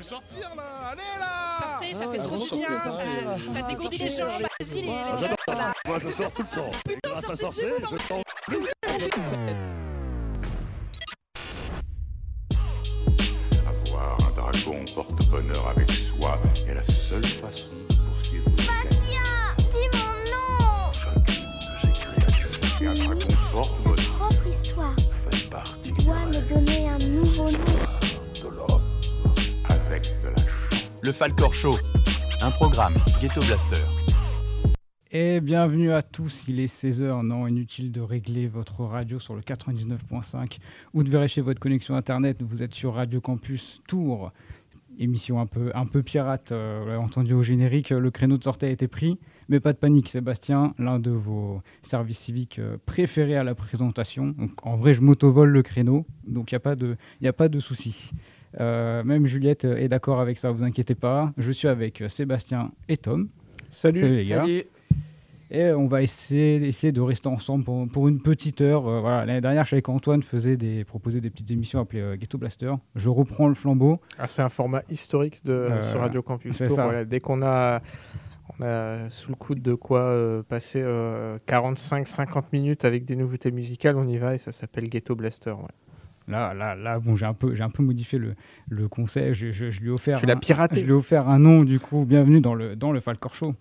peut sortir là Allez là Sortez, ça fait trop du bien. Ça, ça dégourdit les jambes. Vas-y, les. Moi, je sors tout le temps. Et grâce à sortir, je sors Avoir un dragon porte-bonheur avec soi est la seule façon de poursuivre quête. Dis mon nom Chacune de ces créatures et un dragon Sa porte-bonheur Le Falcor Show, un programme Ghetto Blaster. Et bienvenue à tous, il est 16h, non, inutile de régler votre radio sur le 99.5 ou de vérifier votre connexion internet, vous êtes sur Radio Campus Tours, émission un peu, un peu pirate, euh, vous l'avez entendu au générique, le créneau de sortie a été pris, mais pas de panique Sébastien, l'un de vos services civiques euh, préférés à la présentation, donc en vrai je m'autovole le créneau, donc il n'y a pas de, y a pas de souci. Euh, même Juliette est d'accord avec ça, vous inquiétez pas, je suis avec Sébastien et Tom. Salut. Salut les gars. Et on va essayer, essayer de rester ensemble pour, pour une petite heure. Euh, voilà. L'année dernière, je savais qu'Antoine faisait des, proposait des petites émissions appelées euh, Ghetto Blaster. Je reprends le flambeau. Ah, c'est un format historique de, Euh, sur Radio Campus Tour. ça. Voilà, dès qu'on a, on a sous le coude de quoi euh, passer 45-50 minutes avec des nouveautés musicales, on y va et ça s'appelle Ghetto Blaster. ouais. Là, là, là bon, j'ai un peu, j'ai un peu modifié le, le concept. Je, je- je lui ai offert, Tu l'as un- piraté. je lui ai offert un nom du coup. Bienvenue dans le dans le Falcor Show.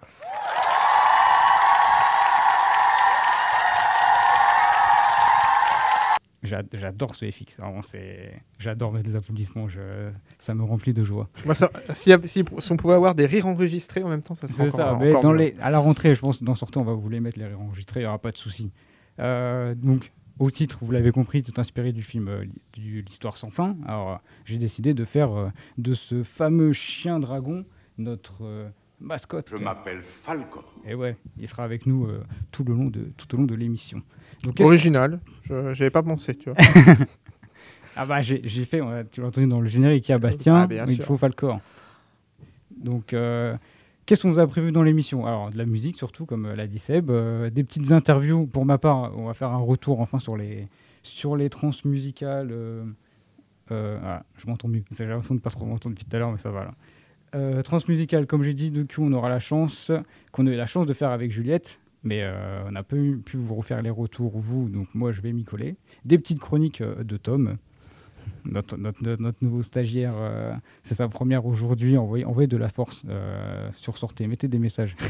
J'a- J'adore ce FX, vraiment, c'est... j'adore mettre des applaudissements, je... ça me remplit de joie. Moi, ça- si, si, si on pouvait avoir des rires enregistrés en même temps, ça serait C'est encore, ça, mais encore dans mieux. les, à la rentrée, je pense, dans sortie, on va vous les mettre, les réenregistrer, il n'y aura pas de souci. Euh, donc, au titre, vous l'avez compris, tout inspiré du film euh, L'Histoire sans fin. Alors, euh, j'ai décidé de faire euh, de ce fameux chien dragon notre euh, mascotte. Je m'appelle Falcon. Et ouais, il sera avec nous euh, tout, le long de, tout au long de l'émission. Original. Je n'avais pas pensé, tu vois. Ah bah j'ai fait, tu l'as entendu dans le générique, il y a Bastien, Ah, bien il faut Falcor. Donc euh, qu'est-ce qu'on vous a prévu dans l'émission? Alors de la musique surtout, comme euh, l'a dit Seb, euh, des petites interviews. Pour ma part, on va faire un retour enfin sur les, sur les trans musicales. euh, je m'entends mieux. J'ai l'impression de pas trop m'entendre depuis tout à l'heure, mais ça va là. Comme j'ai dit, de Q, on aura la chance, qu'on a eu la chance de faire avec Juliette. Mais on n'a pas pu vous refaire les retours, vous, donc moi je vais m'y coller. Des petites chroniques de Tom, notre, notre, notre- notre nouveau stagiaire, euh, c'est sa première aujourd'hui. Envoyez, envoyez de la force euh, sur sortez, mettez des messages.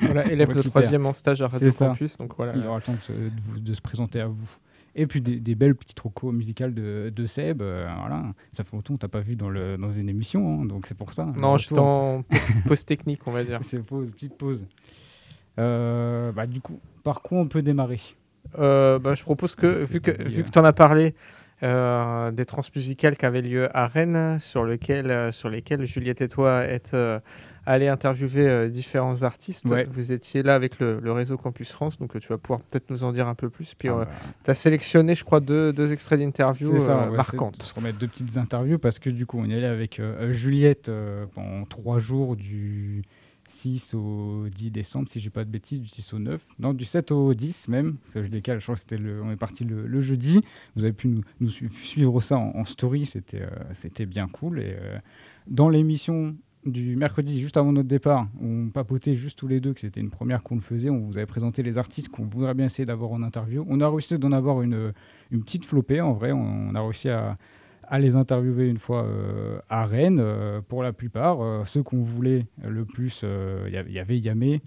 Voilà, élève de troisième en stage à Radio. Campus. Donc voilà. Il aura le temps de se, de vous- de se présenter à vous. Et puis des, des belles petites recos musicales de, de Seb. euh, voilà. Ça fait longtemps qu'on t'a pas vu dans, le, dans une émission, hein, donc c'est pour ça. Non, j'étais retour. en pause, pause technique, on va dire. C'est pause, petite pause. Euh, bah, du coup, par quoi on peut démarrer? Bah, je propose que, vu que, vu que tu en as parlé euh, des transmusicales qui avaient lieu à Rennes, sur, lequel, euh, sur lesquelles Juliette et toi êtes euh, allés interviewer euh, différents artistes, Ouais. vous étiez là avec le, le réseau Campus France, donc euh, tu vas pouvoir peut-être nous en dire un peu plus. Puis Ah, bah, tu as sélectionné, je crois, deux, deux extraits d'interviews de marquantes. se remettre deux petites interviews parce que du coup, on est allé avec Juliette pendant trois jours du 6 au 10 décembre, si j'ai pas de bêtises, du 6 au 9, non, du 7 au 10 même, que je décale, je crois que c'était le, on est parti le, jeudi. Vous avez pu nous, nous su- suivre ça en, story, c'était euh, c'était bien cool. Et euh, dans l'émission du mercredi, juste avant notre départ, on papotait juste tous les deux que c'était une première qu'on le faisait. On vous avait présenté les artistes qu'on voudrait bien essayer d'avoir en interview. On a réussi d'en avoir une, une petite flopée en vrai. On a réussi à, à les interviewer une fois euh, à Rennes. euh, pour la plupart, euh, ceux qu'on voulait le plus, il y avait Yamé,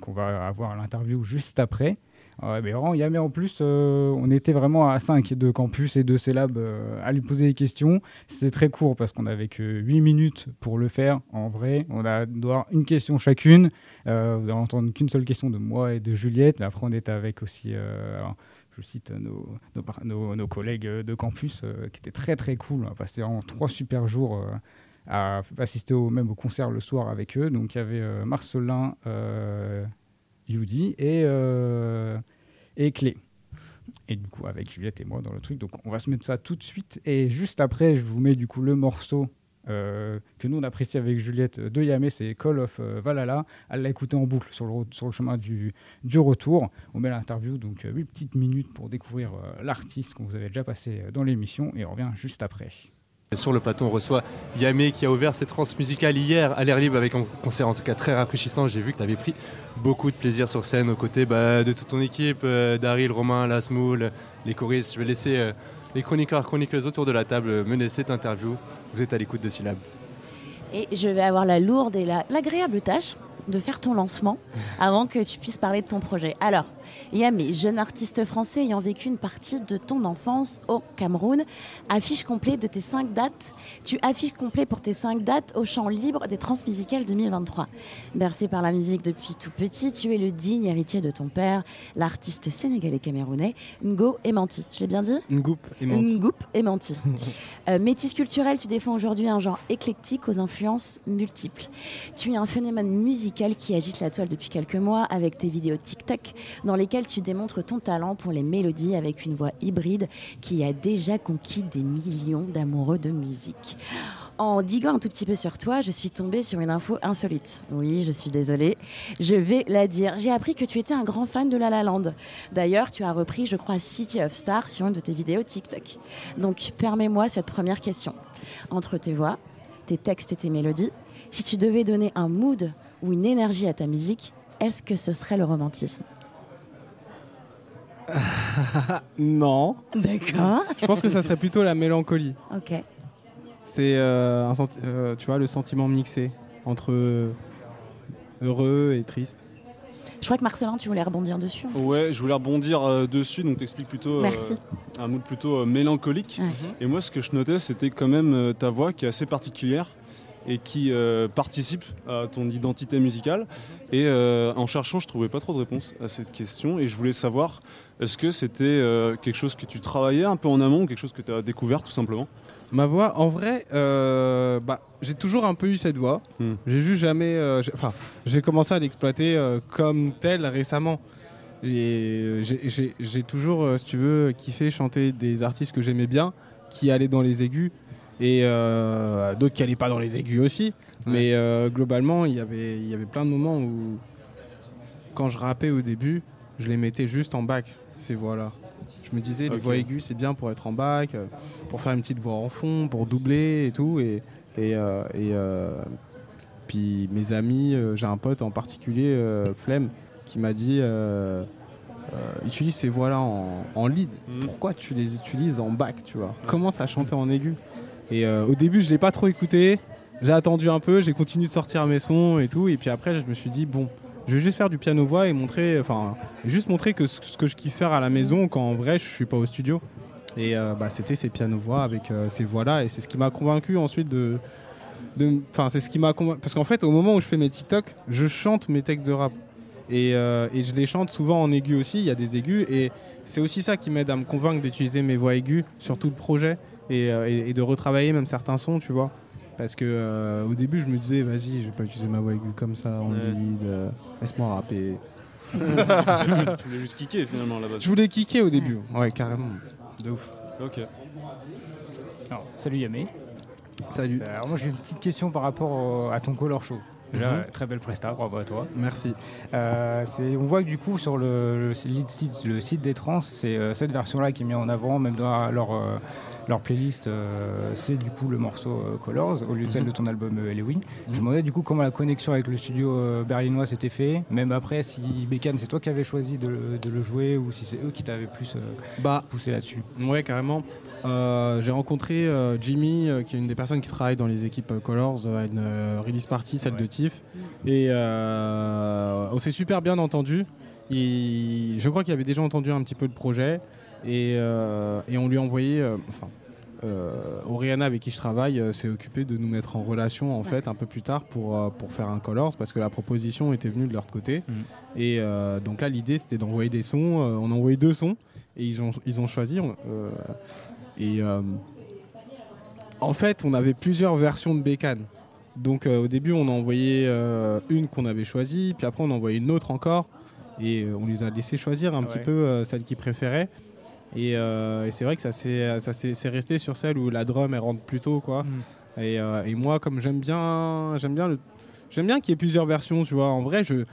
qu'on va avoir l'interview juste après. Mais vraiment, Yamé en plus, on était vraiment à 5 de campus et de syllabes euh, à lui poser des questions. C'était très court parce qu'on avait que 8 minutes pour le faire. En vrai, on a doit une question chacune. Vous allez entendre qu'une seule question de moi et de Juliette. Mais après, on était avec aussi, je cite nos, collègues euh, de campus euh, qui étaient très très cool. On a passé vraiment trois super jours euh, à assister au, même concert le soir avec eux. Donc il y avait Marcelin, Yudi et, et Clé. Et du coup, avec Juliette et moi dans le truc. Donc on va se mettre ça tout de suite. Et juste après, je vous mets du coup le morceau euh, que nous on apprécie avec Juliette de Yamé, c'est Call of euh, Valhalla. Elle l'a écouté en boucle sur le, chemin du, retour. On met l'interview, donc 8 petites minutes pour découvrir euh, l'artiste qu'on vous avait déjà passé euh, dans l'émission et on revient juste après. Sur le plateau, on reçoit Yamé qui a ouvert ses trans musicales hier à l'air libre avec un concert en tout cas très rafraîchissant. J'ai vu que tu avais pris beaucoup de plaisir sur scène aux côtés bah, de toute ton équipe, euh, Daryl, Romain, Lasmoul, les choristes. Je vais laisser euh, les chroniqueurs, chroniqueuses autour de la table mener cette interview. Vous êtes à l'écoute de Syllab. Et je vais avoir la lourde et la- l'agréable tâche de faire ton lancement avant que tu puisses parler de ton projet. Alors, Yamé, jeune artiste français ayant vécu une partie de ton enfance au Cameroun, affiche complet de tes cinq dates. Tu affiches complet pour tes cinq dates au champ libre des Transmusicales 2023. Bercé par la musique depuis tout petit, tu es le digne héritier de ton père, l'artiste sénégalais camerounais Ngo Emanti. Je l'ai bien dit? Ngoup et Menti. Ngoup et Menti. Euh, métis culturel, tu défends aujourd'hui un genre éclectique aux influences multiples. Tu es un phénomène musical qui agite la toile depuis quelques mois avec tes vidéos TikTok dans lesquelles tu démontres ton talent pour les mélodies avec une voix hybride qui a déjà conquis des millions d'amoureux de musique. En diguant un tout petit peu sur toi, je suis tombée sur une info insolite. Oui, je suis désolée. Je vais la dire. J'ai appris que tu étais un grand fan de La La Land. D'ailleurs, tu as repris, je crois, City of Stars sur une de tes vidéos TikTok. Donc, permets-moi cette première question. Entre tes voix, tes textes et tes mélodies, si tu devais donner un mood ou une énergie à ta musique, est-ce que ce serait le romantisme? non. D'accord. Je pense que ça serait plutôt la mélancolie. Ok. C'est euh, un senti- euh, tu vois le sentiment mixé entre heureux et triste. Je crois que Marcelin, tu voulais rebondir dessus. Ouais, je voulais rebondir euh, dessus, donc t'expliques plutôt euh, Merci. un mood plutôt euh, mélancolique. Ouais. Et moi, ce que je notais, c'était quand même euh, ta voix qui est assez particulière et qui euh, participe à ton identité musicale. Et euh, en cherchant, je trouvais pas trop de réponses à cette question. Et je voulais savoir, est-ce que c'était euh, quelque chose que tu travaillais un peu en amont, ou quelque chose que tu as découvert tout simplement? Ma voix, en vrai, euh, bah, j'ai toujours un peu eu cette voix. Hmm. J'ai juste jamais. j'ai- Enfin, j'ai commencé à l'exploiter comme telle récemment. Et j'ai- toujours, si tu veux, kiffé chanter des artistes que j'aimais bien, qui allaient dans les aigus, et euh, d'autres qui allaient pas dans les aigus aussi. Mais euh, globalement, il y avait- il y avait plein de moments où, quand je rappais au début, je les mettais juste en bac, ces voix-là. Je me disais, les voix aiguës, c'est bien pour être en bac, euh, pour faire une petite voix en fond, pour doubler et tout. Et, et, euh, et, puis mes amis, j'ai un pote en particulier, Flemme, qui m'a dit euh, utilise ces voix-là en, en lead. Mhm. Pourquoi tu les utilises en bac, tu vois? Commence à chanter en aigu? Et euh, au début, je l'ai pas trop écouté. J'ai attendu un peu, j'ai continué de sortir mes sons et tout. Et puis après, je me suis dit, bon, je vais juste faire du piano-voix et montrer, enfin, juste montrer que ce que je kiffe faire à la maison quand en vrai, je suis pas au studio. Et euh, bah, c'était ces piano-voix avec euh, ces voix-là. Et c'est ce qui m'a convaincu ensuite de. Enfin, c'est ce qui m'a convaincu. Parce qu'en fait, au moment où je fais mes TikTok, je chante mes textes de rap. Et, et je les chante souvent en aigu aussi. Il y a des aigus. Et c'est aussi ça qui m'aide à me convaincre d'utiliser mes voix aiguës sur tout le projet. Et, euh, et- et de retravailler même certains sons, tu vois. Parce que euh, au début, je me disais, vas-y, je vais pas utiliser ma voix aiguë comme ça en Ouais. lead. euh, Laisse-moi rapper. Tu voulais juste kicker finalement là-bas. Je voulais kicker au début. Ouais, carrément. De ouf. Ok. Alors, salut Yamé. Salut. Alors moi j'ai une petite question par rapport au- à ton color show. Déjà, Mhm. très belle presta, bravo à toi. Merci. Euh, on voit que du coup sur le, le site, le site des trans, c'est euh, cette version-là qui est mise en avant, même dans leur, euh, leur playlist, euh, c'est du coup le morceau euh, Colors au lieu de celle Mhm. de ton album euh. Je me demandais du coup comment la connexion avec le studio euh, berlinois s'était fait, même après si Bécane c'est toi qui avais choisi de, le- de le jouer ou si c'est eux qui t'avaient plus Bah, poussé là-dessus. Ouais, carrément. J'ai rencontré Jimmy, qui est une des personnes qui travaille dans les équipes Colors, à une release party, celle de Tiff. Et on s'est super bien entendu. Je crois qu'il avait déjà entendu un petit peu le projet. Et, euh, et on lui a envoyé. euh, enfin, euh, Oriana, avec qui je travaille, s'est occupée de nous mettre en relation en fait un peu plus tard pour, pour faire un Colors parce que la proposition était venue de leur côté. Mhm. Et donc là, l'idée c'était d'envoyer des sons. On a envoyé deux sons et ils ont, ils ont choisi. et en fait, on avait plusieurs versions de Bécane. Donc euh, au début, on a envoyé euh, une qu'on avait choisie, puis après on a envoyé une autre encore, et euh, on les a laissé choisir un Ah petit peu celle qu'ils préféraient. Et, euh, et c'est vrai que ça s'est c'est resté sur celle où la drum elle rentre plus tôt quoi. Mm. Et, euh, et moi comme j'aime bien j'aime bien le j'aime bien qu'il y ait plusieurs versions tu vois. En vrai je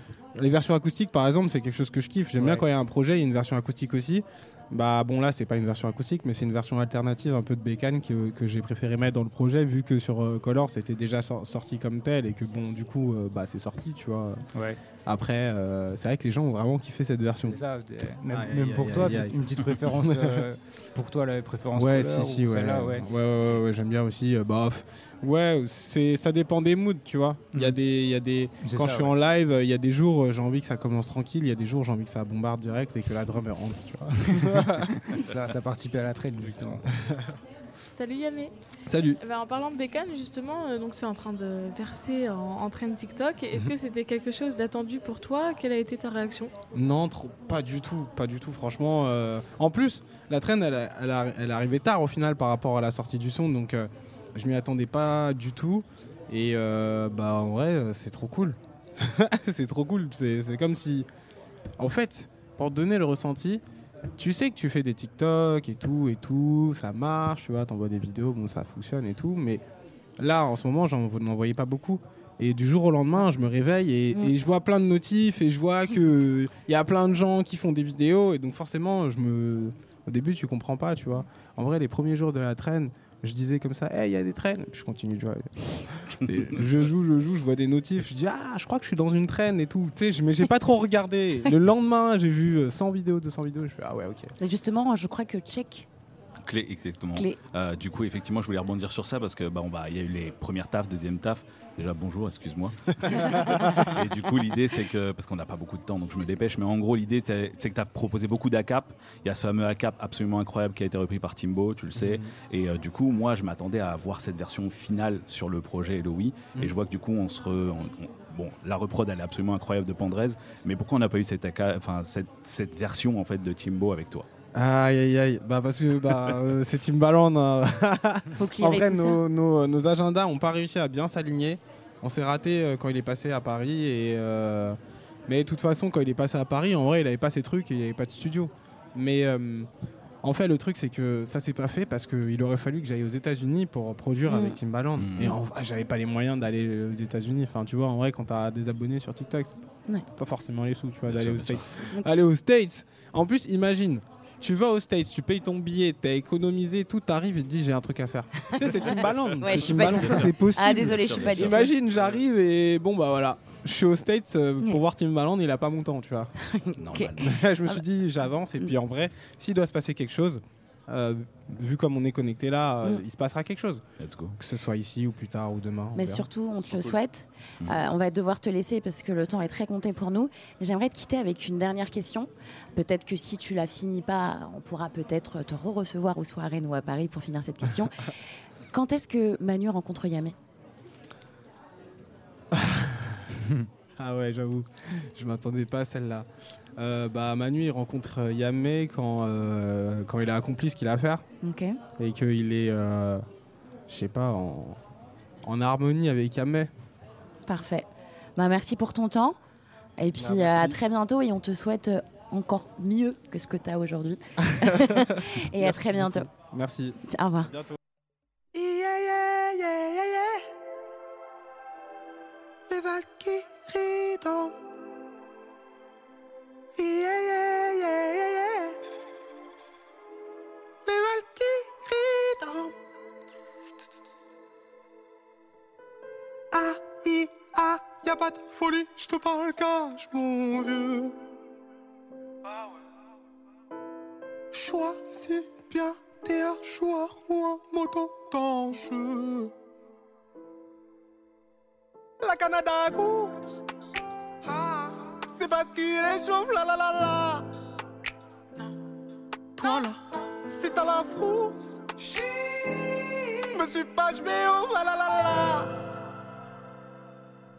les versions acoustiques, par exemple, c'est quelque chose que je kiffe. J'aime bien quand il y a un projet, il y a une version acoustique aussi. Bah bon, là, c'est pas une version acoustique, mais c'est une version alternative un peu de bécane que, que j'ai préféré mettre dans le projet, vu que sur euh, Color, c'était déjà sor- sorti comme tel et que bon, du coup, euh, bah c'est sorti, tu vois. Ouais. Après, euh, c'est vrai que les gens ont vraiment kiffé cette version. Ça, même, pour aïe, toi, aïe. une petite préférence euh, pour toi, la préférence Ouais, couleur si, si, ou ouais. celle-là, Ouais, ouais. ouais, ouais, ouais, j'aime bien aussi. euh, bah, pff, ouais, c'est, ça dépend des moods, tu vois. Il y a des, il y a des, quand ça, je suis ouais. en live, il y a des jours, euh, j'ai envie que ça commence tranquille, il y a des jours, j'ai envie que ça bombarde direct et que la drum rentre, tu vois. ça, ça participait à la traîne, justement. Salut Yamé. Salut. Eh ben, en parlant de Bécane, justement, euh, donc c'est en train de percer en, en train de TikTok. Est-ce que c'était quelque chose d'attendu pour toi? Quelle a été ta réaction? Non, trop, pas du tout, pas du tout, franchement. euh, En plus, la traîne, elle, elle, elle est arrivée tard au final par rapport à la sortie du son, donc euh, je m'y attendais pas du tout. Et euh, bah en vrai, c'est trop cool. c'est trop cool. C'est comme si, en fait, pour te donner le ressenti, tu sais que tu fais des TikTok et tout et tout, ça marche, tu vois, t'envoies des vidéos, bon ça fonctionne et tout, mais là en ce moment, j'en n'en voyais pas beaucoup. Et du jour au lendemain, je me réveille et, Mm. et je vois plein de notifs et je vois que il y a plein de gens qui font des vidéos et donc forcément, je me, au début, tu comprends pas, tu vois. En vrai, les premiers jours de la traîne, je disais comme ça, hey, il y a des traînes, puis je continue de jouer. Je joue, je joue, je vois des notifs, je dis ah, je crois que je suis dans une traîne et tout. Tu sais, je- mais j'ai pas trop regardé. Le lendemain, j'ai vu euh, 100 vidéos, 200 vidéos, je fais ah ouais, ok. Justement, je crois que Check. Clé, exactement. Clé. Euh, du coup, effectivement, je voulais rebondir sur ça parce que bah, on va- il y a eu les premières tafs, deuxième taf. Déjà, bonjour, excuse-moi. et du coup, l'idée, c'est que, parce qu'on n'a pas beaucoup de temps, donc je me dépêche, mais en gros, l'idée, c'est que tu as proposé beaucoup d'ACAP. Il y a ce fameux ACAP absolument incroyable qui a été repris par Timbo, tu le sais. Et euh, du coup, moi, je m'attendais à voir cette version finale sur le projet Eloï. Et je vois que du coup, on se. re- on- on- Bon, la reprod, elle est absolument incroyable de Pandrez, mais pourquoi on n'a pas eu cette, enfin, cette, cette version en fait de Timbo avec toi? Aïe aïe aïe, bah parce que bah, euh, c'est Timbaland. hein. Faut en vrai, tout ça. nos, nos- nos agendas n'ont pas réussi à bien s'aligner. On s'est raté euh, quand il est passé à Paris. Et, euh, mais de toute façon, quand il est passé à Paris, en vrai, il n'avait pas ces trucs et il n'y avait pas de studio. Mais euh, en fait, le truc, c'est que ça s'est pas fait parce qu'il aurait fallu que j'aille aux États-Unis pour produire Mm. avec Timbaland. Mm. Et en vrai, j'avais pas les moyens d'aller aux États-Unis. Enfin, tu vois, en vrai, quand tu as des abonnés sur TikTok, c'est Ouais. pas forcément les sous, tu vois, Bien d'aller sûr, aux bien States. Aller aux States. En plus, imagine. Tu vas aux States, tu payes ton billet, t'as économisé tout, t'arrives et te dis j'ai un truc à faire. tu sais, c'est Timbaland. Ouais, c'est Timbaland, c'est possible. Ah, désolé, je suis pas. Imagine, j'arrive et bon bah voilà, je suis aux States euh, pour voir Timbaland, il a pas mon temps, tu vois. Normal. je me suis dit j'avance et puis en vrai, s'il doit se passer quelque chose, euh, vu comme on est connecté là, euh, Mm. il se passera quelque chose. Let's go. Que ce soit ici ou plus tard ou demain. Mais surtout, on te le Cool. souhaite. Mm. Euh, on va devoir te laisser parce que le temps est très compté pour nous. Mais J'aimerais te quitter avec une dernière question. Peut-être que si tu la finis pas, on pourra peut-être te re-recevoir à Rennes ou à Paris pour finir cette question. Quand est-ce que Manu rencontre Yamé? Ah ouais, j'avoue, je m'attendais pas à celle-là. Euh, bah Manu il rencontre Yamé quand, euh, quand il a accompli ce qu'il a à faire. Ok. et qu'il est, euh, je sais pas, en, en harmonie avec Yamé. Parfait. Bah, merci pour ton temps. Et puis Bah, merci. à très bientôt et on te souhaite euh, encore mieux que ce que tu as aujourd'hui. et à très bientôt. beaucoup. Merci. Au revoir. Bientôt. Yeah, yeah, yeah, yeah, yeah. Les Valkyries dansent. Pas de folie, je te parle cash, mon vieux. Ah ouais. Bien, t'es un joueur ou un moto d'enjeu. La Canada ah, c'est parce qu'il réchauffe, la la la la. Toi là, si t'as la frousse, chi, me suis pas, je vais au la la la la.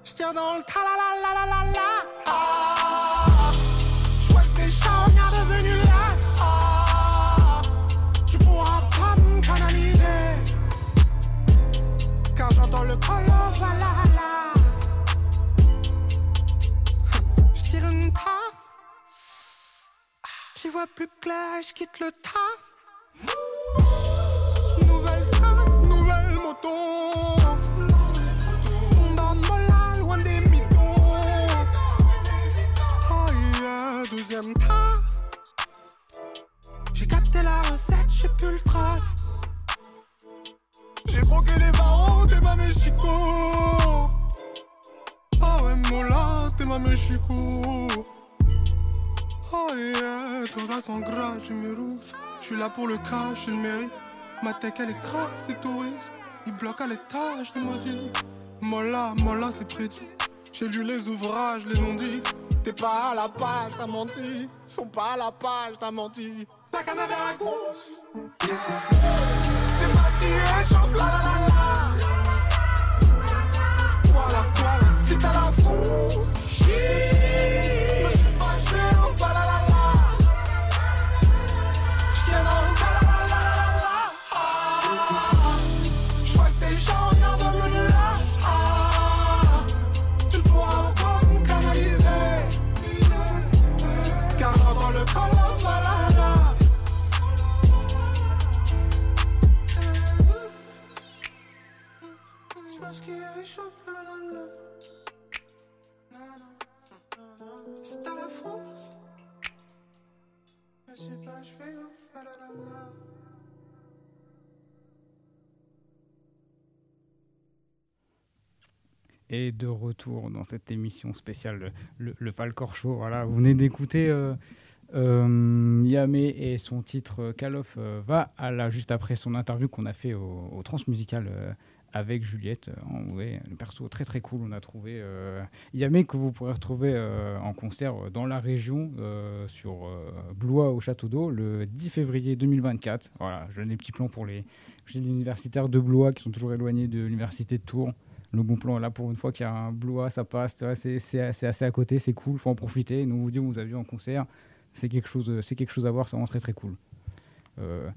J'tire dans le ta la la la la la la. Ah, J'y vois plus clair, j'quitte le taf. Nouvelle salle, nouvelle moto. Taf. J'ai capté la recette, j'ai plus le trac. J'ai broqué les barreaux, t'es ma Mexico. Ah ouais, Mola, t'es ma Mexico. Oh yeah, toi sans gras, j'ai mes rousses. J'suis là pour le cash, j'ai le mérite. Ma tech elle est crasse, c'est touriste. Il bloque à l'étage, c'est maudit. Mola, Mola, c'est prédit. J'ai lu les ouvrages, les non dit. T'es pas à la page, t'as menti. Sont pas à la page, t'as menti. Ta canne à raccourci. C'est parce qu'il la la la la. Et de retour dans cette émission spéciale, le, Falcor Show. Voilà, vous venez d'écouter euh, euh, et son titre euh, Call of euh, va à la, juste après son interview qu'on a fait au, Transmusical avec Juliette. Euh, ouais, le perso très très cool, on a trouvé. euh, Yamé que vous pourrez retrouver en concert dans la région sur Blois au Château d'Eau le 10 février 2024. Voilà, je donne des petits plans pour les universitaires de Blois qui sont toujours éloignés de l'université de Tours. Le bon plan, là, pour une fois qu'il y a un Blois, ça passe. C'est assez à côté, c'est cool, faut en profiter. Nous, vous dire, on vous a vu en concert. C'est quelque, chose quelque chose à voir, c'est vraiment très très cool. Euh,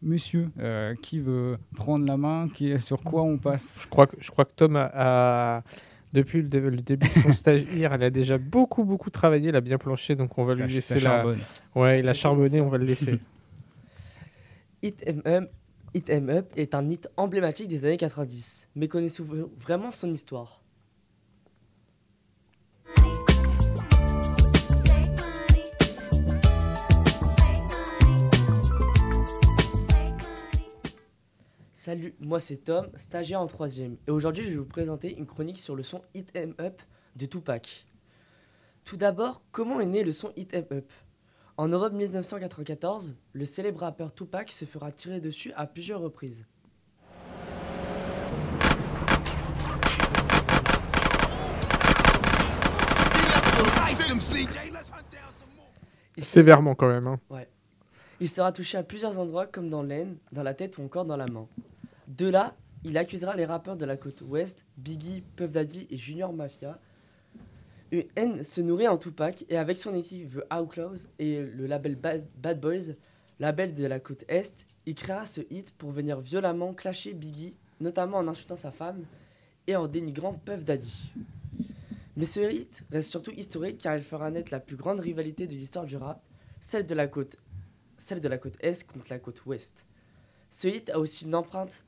monsieur, euh, qui veut prendre la main qui, Sur quoi on passe? Je crois que, je crois que Tom a, a- depuis le, dé- le début de son stage hier, elle a déjà beaucoup beaucoup travaillé, elle a bien planché, donc on va lui laisser la. Ouais, il a charbonné, on va le laisser. Hit 'em Up, Hit 'em Up est un hit emblématique des années 90. Mais connaissez-vous vraiment son histoire? Salut, moi c'est Tom, stagiaire en troisième, et aujourd'hui je vais vous présenter une chronique sur le son Hit 'em Up de Tupac. Tout d'abord, comment est né le son Hit 'em Up? En novembre 1994, le célèbre rappeur Tupac se fera tirer dessus à plusieurs reprises. Sévèrement quand même. hein. Ouais. Il sera touché à plusieurs endroits comme dans l'aine, dans la tête ou encore dans la main. De là, il accusera les rappeurs de la côte ouest, Biggie, Puff Daddy et Junior Mafia. Une se nourrit en Tupac et avec son équipe The Outlaws et le label Bad, Bad Boys, label de la côte est, il créera ce hit pour venir violemment clasher Biggie, notamment en insultant sa femme et en dénigrant Puff Daddy. Mais ce hit reste surtout historique car il fera naître la plus grande rivalité de l'histoire du rap, celle de la côte celle de la côte est contre la côte ouest. Ce hit a aussi une empreinte,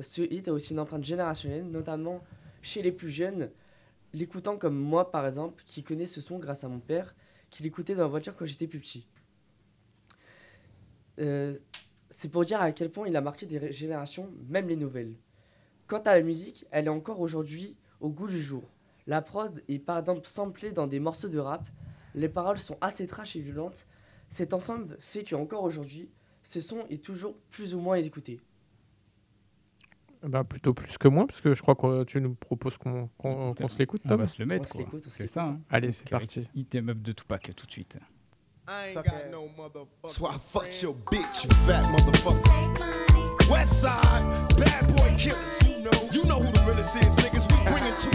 ce hit a aussi une empreinte générationnelle, notamment chez les plus jeunes, l'écoutant comme moi par exemple, qui connais ce son grâce à mon père, qui l'écoutait dans la voiture quand j'étais plus petit. Euh, c'est pour dire à quel point il a marqué des générations, même les nouvelles. Quant à la musique, elle est encore aujourd'hui au goût du jour. La prod est par exemple samplée dans des morceaux de rap, les paroles sont assez trash et violentes, cet ensemble fait qu'encore aujourd'hui, ce son est toujours plus ou moins écouté. Bah, plutôt plus que moi, parce que je crois que tu nous proposes qu'on qu'on- qu'on se l'écoute, On Tom. va se le mettre. quoi. C'est ça. hein. Allez, c'est parti. Hit 'em Up de Tupac tout de suite. Suck That's why I fucked your bitch, you fat motherfucker. West side, bad boy killers. You know, you know who the realest is, niggas. We bring it to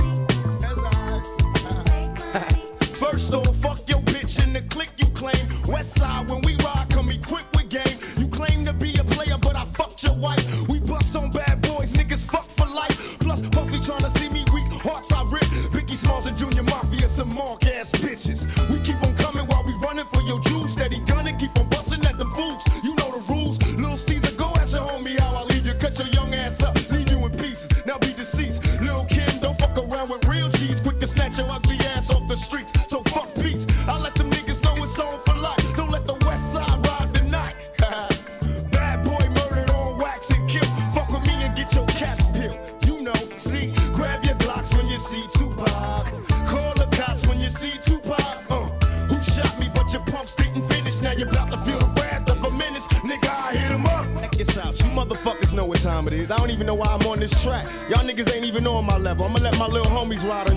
First off, fuck your bitch in the clique you claim. West side, when we ride, come equipped with game. You claim to be a player, but I fucked your wife. ass bitches. We keep on coming while we running for your juice. Steady gunning, keep on busting at them fools. You know the rules. Little Caesar, go ask your homie how I leave you. Cut your young ass up, leave you in pieces. Now be deceased. Lil' Kim, don't fuck around with real cheese. Track. Y'all niggas ain't even on my level. I'ma let my little homies ride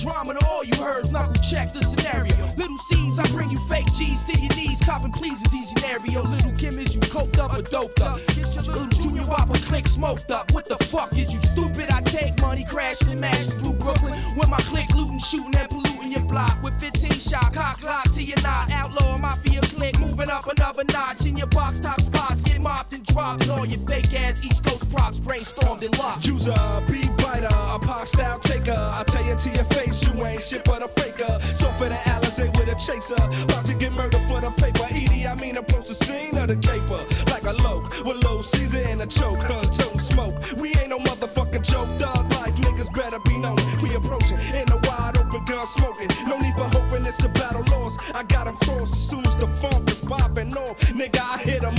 drama to all you heard. Knuckle check the scenario. Little C's, I bring you fake G's to your knees. Copping please in scenario. Little Kim is you coked up or doped up. Get your little junior whopper click smoked up. What the fuck is you stupid? I take money crashing and through Brooklyn. With my click looting, shooting and polluting your block. With 15 shot, cock lock to your knot. Outlaw mafia click, moving up another notch. In your box top spots, get mopped and dropped. And all your fake ass East Coast props brainstormed and locked. User, beat biter, a pop style taker. I tell you to your face, you ain't shit but a faker. So for the Alizé with a chaser, about to get murdered for the paper. Edie, I mean approach the scene of the caper like a loke with low season and a choke. Huh, toting smoke. We ain't no motherfucking joke. Dog like niggas better be known. We approaching in the wide open gun smoking. No need for hoping it's a battle lost. I got 'em crossed as soon as the funk is popping off. Nigga, I hit up.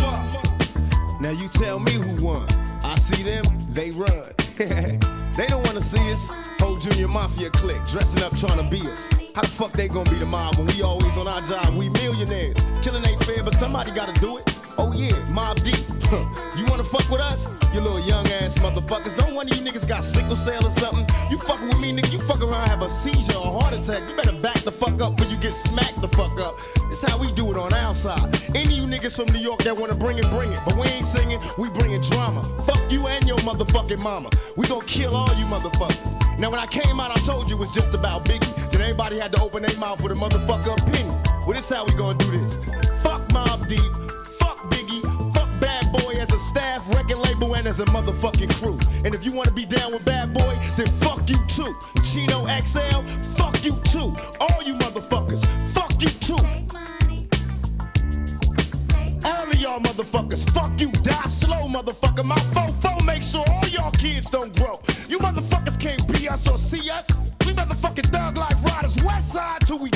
Now you tell me who won. I see them, they run. they don't wanna see us. Junior mafia clique dressing up trying to be us. How the fuck they gonna be the mob when we always on our job? We millionaires. Killing ain't fair, but somebody gotta do it. Oh yeah, Mob Deep. you wanna fuck with us? You little young ass motherfuckers. Don't one of you niggas got sickle cell or something. You fucking with me, nigga. You fuck around, have a seizure or heart attack. You better back the fuck up before you get smacked the fuck up. It's how we do it on our side. Any you niggas from New York that wanna bring it, bring it. But we ain't singing, we bringing drama. Fuck you and your motherfucking mama. We gonna kill all you motherfuckers. Now when I came out, I told you it was just about Biggie. Then everybody had to open their mouth with a motherfucker opinion. Well, this how we gonna do this. Fuck Mob Deep. Fuck Biggie. Fuck Bad Boy as a staff, record label, and as a motherfucking crew. And if you wanna be down with Bad Boy, then fuck you too. Chino XL, fuck you too. All you motherfuckers, fuck you too. All of y'all motherfuckers, fuck you, die slow, motherfucker. My fofo make sure all y'all kids don't grow. You motherfuckers can't be us or see us. We motherfucking thug life riders, west side till we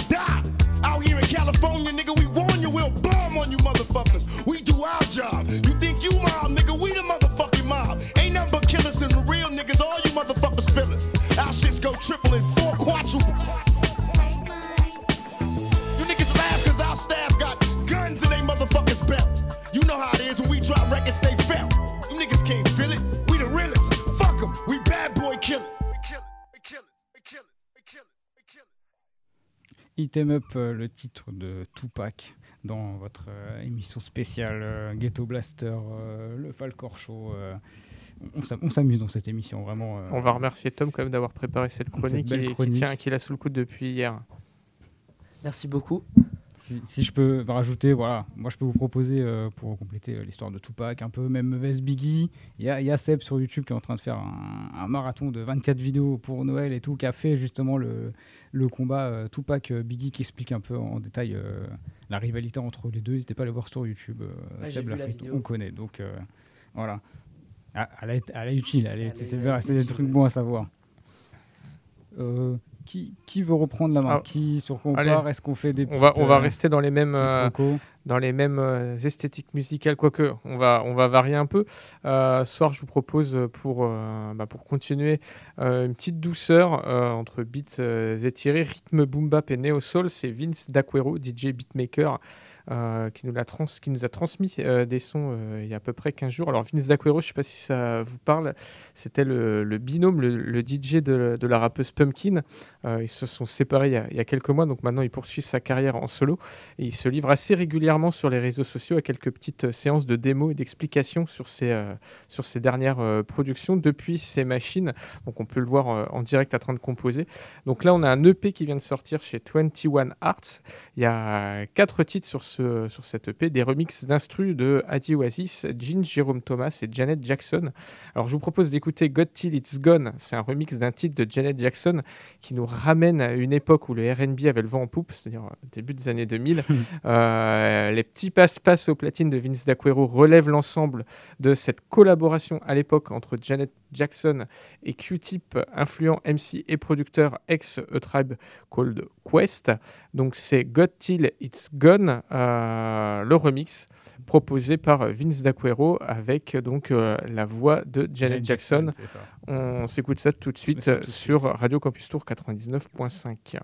Item Up, euh, le titre de Tupac dans votre euh, émission spéciale euh, Ghetto Blaster, euh, le Falcor Show. euh, on s'am- on s'amuse dans cette émission, vraiment. euh, On va remercier Tom quand même d'avoir préparé cette chronique, belle qui- qui, tient, qu'il a sous le coude depuis hier. Merci beaucoup. Si, si je peux rajouter, voilà, moi je peux vous proposer euh, pour compléter euh, l'histoire de Tupac, un peu même Vest Biggie. Il y a, il y a Seb sur YouTube qui est en train de faire un, un marathon de 24 vidéos pour Noël et tout, qui a fait justement le, le combat euh, Tupac Biggie qui explique un peu en détail la rivalité entre les deux. N'hésitez pas à le voir sur YouTube. Ouais, j'ai Seb l'a fait, on connaît. Donc voilà. Ah, elle, est, elle est utile, elle est- c'est des trucs bons à savoir. Euh, qui, qui veut reprendre la main Ah. Qui sur quoi on Allez. part Est-ce qu'on fait des on va, on va euh, rester dans les mêmes, euh, dans les mêmes euh, esthétiques musicales, quoique on va, on va varier un peu. Euh, soir, je vous propose pour, bah, pour continuer une petite douceur entre beats étirés, rythme boom bap et néo soul. C'est Vince D'Aquero, DJ beatmaker. Euh, qui, nous a transmis euh, des sons euh, il y a à peu près 15 jours. Alors Vince D'Aquero, je ne sais pas si ça vous parle, c'était le, binôme, le, DJ de, de la rappeuse Pumpkin. Ils se sont séparés il y, a, quelques mois, donc maintenant il poursuit sa carrière en solo. Et il se livre assez régulièrement sur les réseaux sociaux à quelques petites séances de démos et d'explications sur ses, dernières productions depuis ses machines. Donc on peut le voir en direct en train de composer. Donc là on a un EP qui vient de sortir chez 21 Arts. Il y a quatre titres sur, ce, sur cet EP, des remixes d'instru de Adi Oasis, Jean Jérôme Thomas et Janet Jackson. Alors je vous propose d'écouter God Till It's Gone. C'est un remix d'un titre de Janet Jackson qui nous ramène à une époque où le R&B avait le vent en poupe, c'est-à-dire euh, début des années 2000. Euh, les petits passe-passe aux platines de Vince D'Aquero relèvent l'ensemble de cette collaboration à l'époque entre Janet Jackson et Q-Tip, influent MC et producteur ex A Tribe Called Quest. Donc c'est Got Till It's Gone, euh, le remix proposé par Vince D'Aquero avec donc euh, la voix de Janet Jackson. On s'écoute ça tout de suite sur Radio Campus Tour 99.5.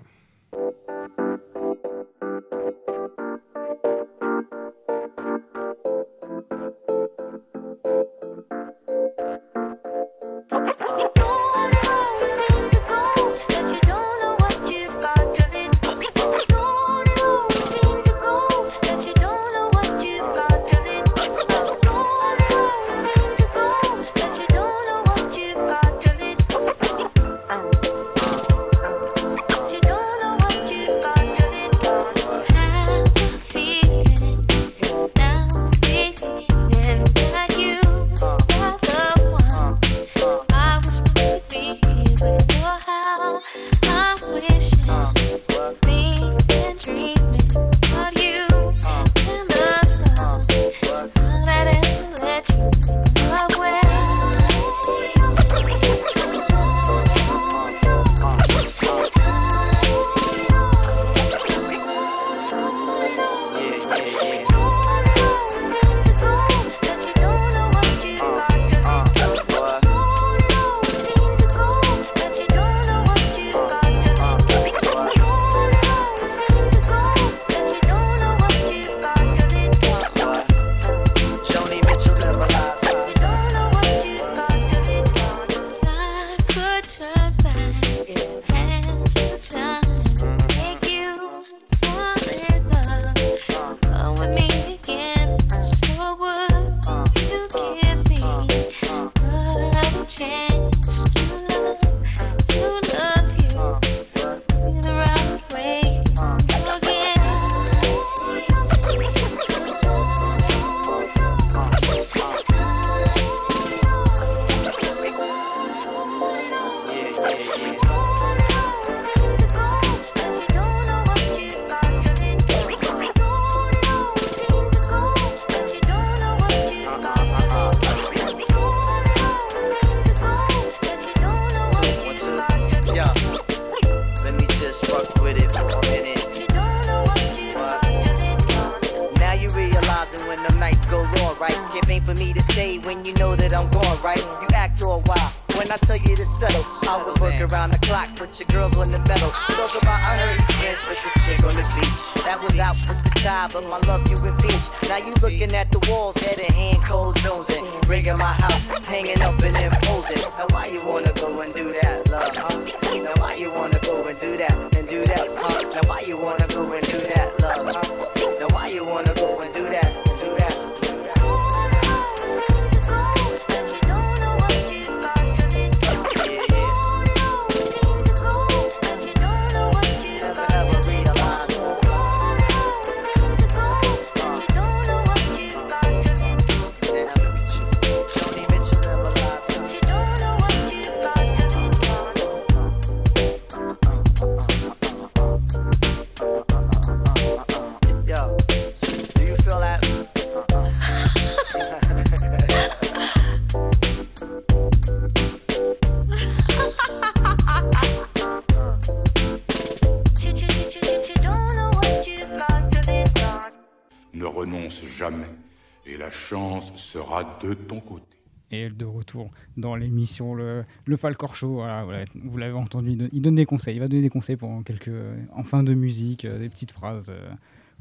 sera de ton côté. Et de retour dans l'émission Le, le Falcor Show. Voilà, voilà, vous l'avez entendu, il donne- il donne des conseils. Il va donner des conseils quelques, en fin de musique, euh, des petites phrases euh,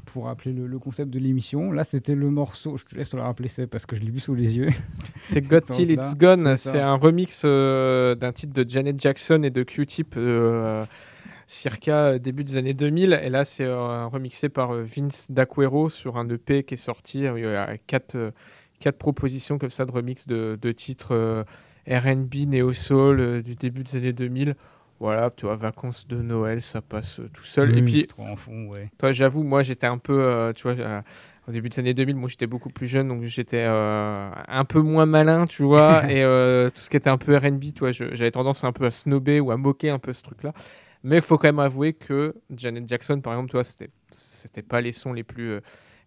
pour rappeler le, le concept de l'émission. Là, c'était le morceau. Je te laisse le rappeler, c'est parce que je l'ai vu sous les yeux. C'est Got Till It's Gone. c'est un remix euh, d'un titre de Janet Jackson et de Q-Tip euh, circa début des années 2000. Et là, c'est euh, remixé par euh, Vince D'Aquero sur un EP qui est sorti. Il y a quatre, euh, quatre propositions comme ça de remix de, de titres euh, RB, Neo Soul euh, du début des années 2000. Voilà, tu vois, vacances de Noël, ça passe euh, tout seul. et puis, trop en fond, ouais. toi, j'avoue, moi, j'étais un peu, euh, tu vois, euh, au début des années 2000, moi, j'étais beaucoup plus jeune, donc j'étais un peu moins malin, tu vois, et tout ce qui était un peu R&B, je- j'avais tendance un peu à snober ou à moquer un peu ce truc-là. Mais il faut quand même avouer que Janet Jackson, par exemple, tu vois, c'était, c'était pas les sons les plus,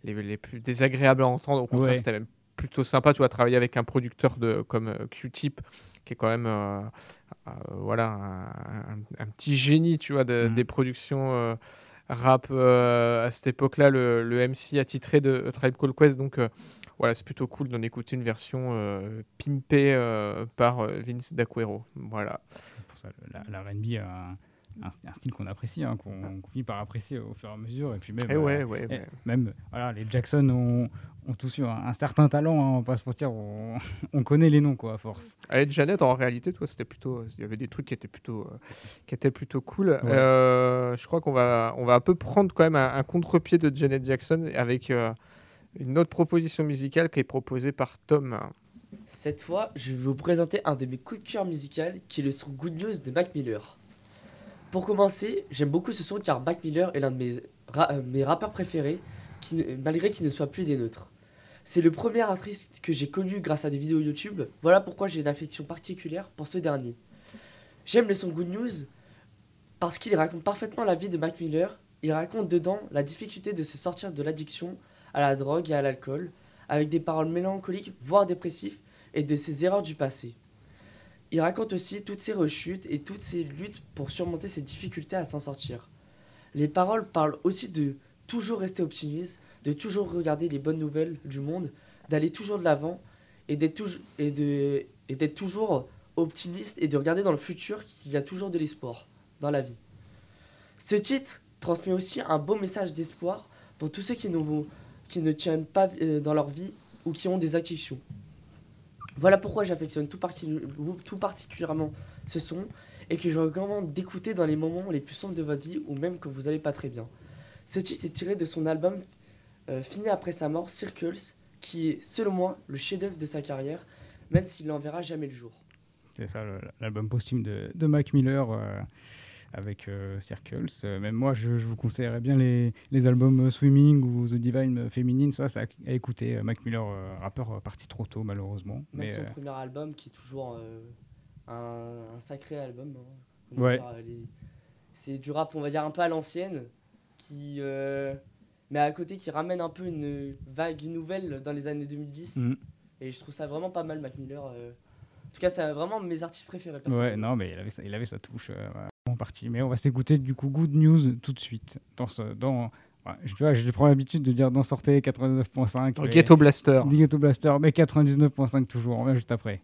les, les plus désagréables à entendre. Au contraire, Ouais. c'était même plutôt sympa, tu vois, travailler avec un producteur de, comme euh, Q-Tip, qui est quand même, euh, euh, voilà, un, un- un petit génie, tu vois, de- des productions euh, rap à cette époque-là, le, le MC attitré de Tribe Called Quest. Donc voilà, c'est plutôt cool d'en écouter une version pimpée par Vince D'Aquero. Voilà. Pour ça, la, la R&B a un, un- style qu'on apprécie, hein, qu'on finit par apprécier au fur et à mesure. Et puis même, Eh ouais, euh, ouais, et ouais. même voilà, les Jackson ont, ont tous eu un, un certain talent, hein, on va pas se mentir, on, on connaît les noms quoi, à force. Allez, Janet, en réalité, toi, c'était plutôt, il y avait des trucs qui étaient plutôt, euh, qui étaient plutôt cool. Euh, je crois qu'on va, on va un peu prendre quand même un, un contre-pied de Janet Jackson avec euh, une autre proposition musicale qui est proposée par Tom. Cette fois, je vais vous présenter un de mes coups de cœur musical qui est le son Good News de Mac Miller. Pour commencer, j'aime beaucoup ce son car Mac Miller est l'un de mes, euh, mes rappeurs préférés, malgré qu'il ne soit plus des nôtres. C'est le premier artiste que j'ai connu grâce à des vidéos YouTube, voilà pourquoi j'ai une affection particulière pour ce dernier. J'aime le son Good News parce qu'il raconte parfaitement la vie de Mac Miller. Il raconte dedans la difficulté de se sortir de l'addiction à la drogue et à l'alcool, avec des paroles mélancoliques, voire dépressives, et de ses erreurs du passé. Il raconte aussi toutes ses rechutes et toutes ses luttes pour surmonter ses difficultés à s'en sortir. Les paroles parlent aussi de toujours rester optimiste, de toujours regarder les bonnes nouvelles du monde, d'aller toujours de l'avant et d'être toujours optimiste et de regarder dans le futur qu'il y a toujours de l'espoir dans la vie. Ce titre transmet aussi un beau message d'espoir pour tous ceux qui ne, qui ne tiennent pas euh, dans leur vie ou qui ont des addictions. Voilà pourquoi j'affectionne tout, parti- tout particulièrement ce son et que je recommande d'écouter dans les moments les plus sombres de votre vie ou même quand vous n'allez pas très bien. Ce titre est tiré de son album euh, fini après sa mort, Circles, qui est, selon moi, le chef-d'œuvre de sa carrière, même s'il n'en verra jamais le jour. C'est ça, l'album posthume de, de Mac Miller euh, avec euh, Circles. Euh, même moi, je, je vous conseillerais bien les, les albums euh, Swimming ou The Divine Feminine. Ça, ça à écouter. Mac Miller, rappeur parti trop tôt, malheureusement. Même Mais, son premier album, qui est toujours un, un sacré album. hein. Ouais. C'est du rap, on va dire, un peu à l'ancienne, qui, mais à côté qui ramène un peu une vague nouvelle dans les années 2010. Mhm. Et je trouve ça vraiment pas mal, Mac Miller. En tout cas, c'est vraiment mes artistes préférés. Ouais, non, mais il avait sa, il avait sa touche euh, en partie. Mais on va s'écouter du coup Good News tout de suite. Dans ce, dans, ouais, je, tu vois, je prends l'habitude de dire d'en sortir 89.5. Dans mais- Ghetto Blaster. Ghetto Blaster, mais 99.5 toujours. On revient juste après.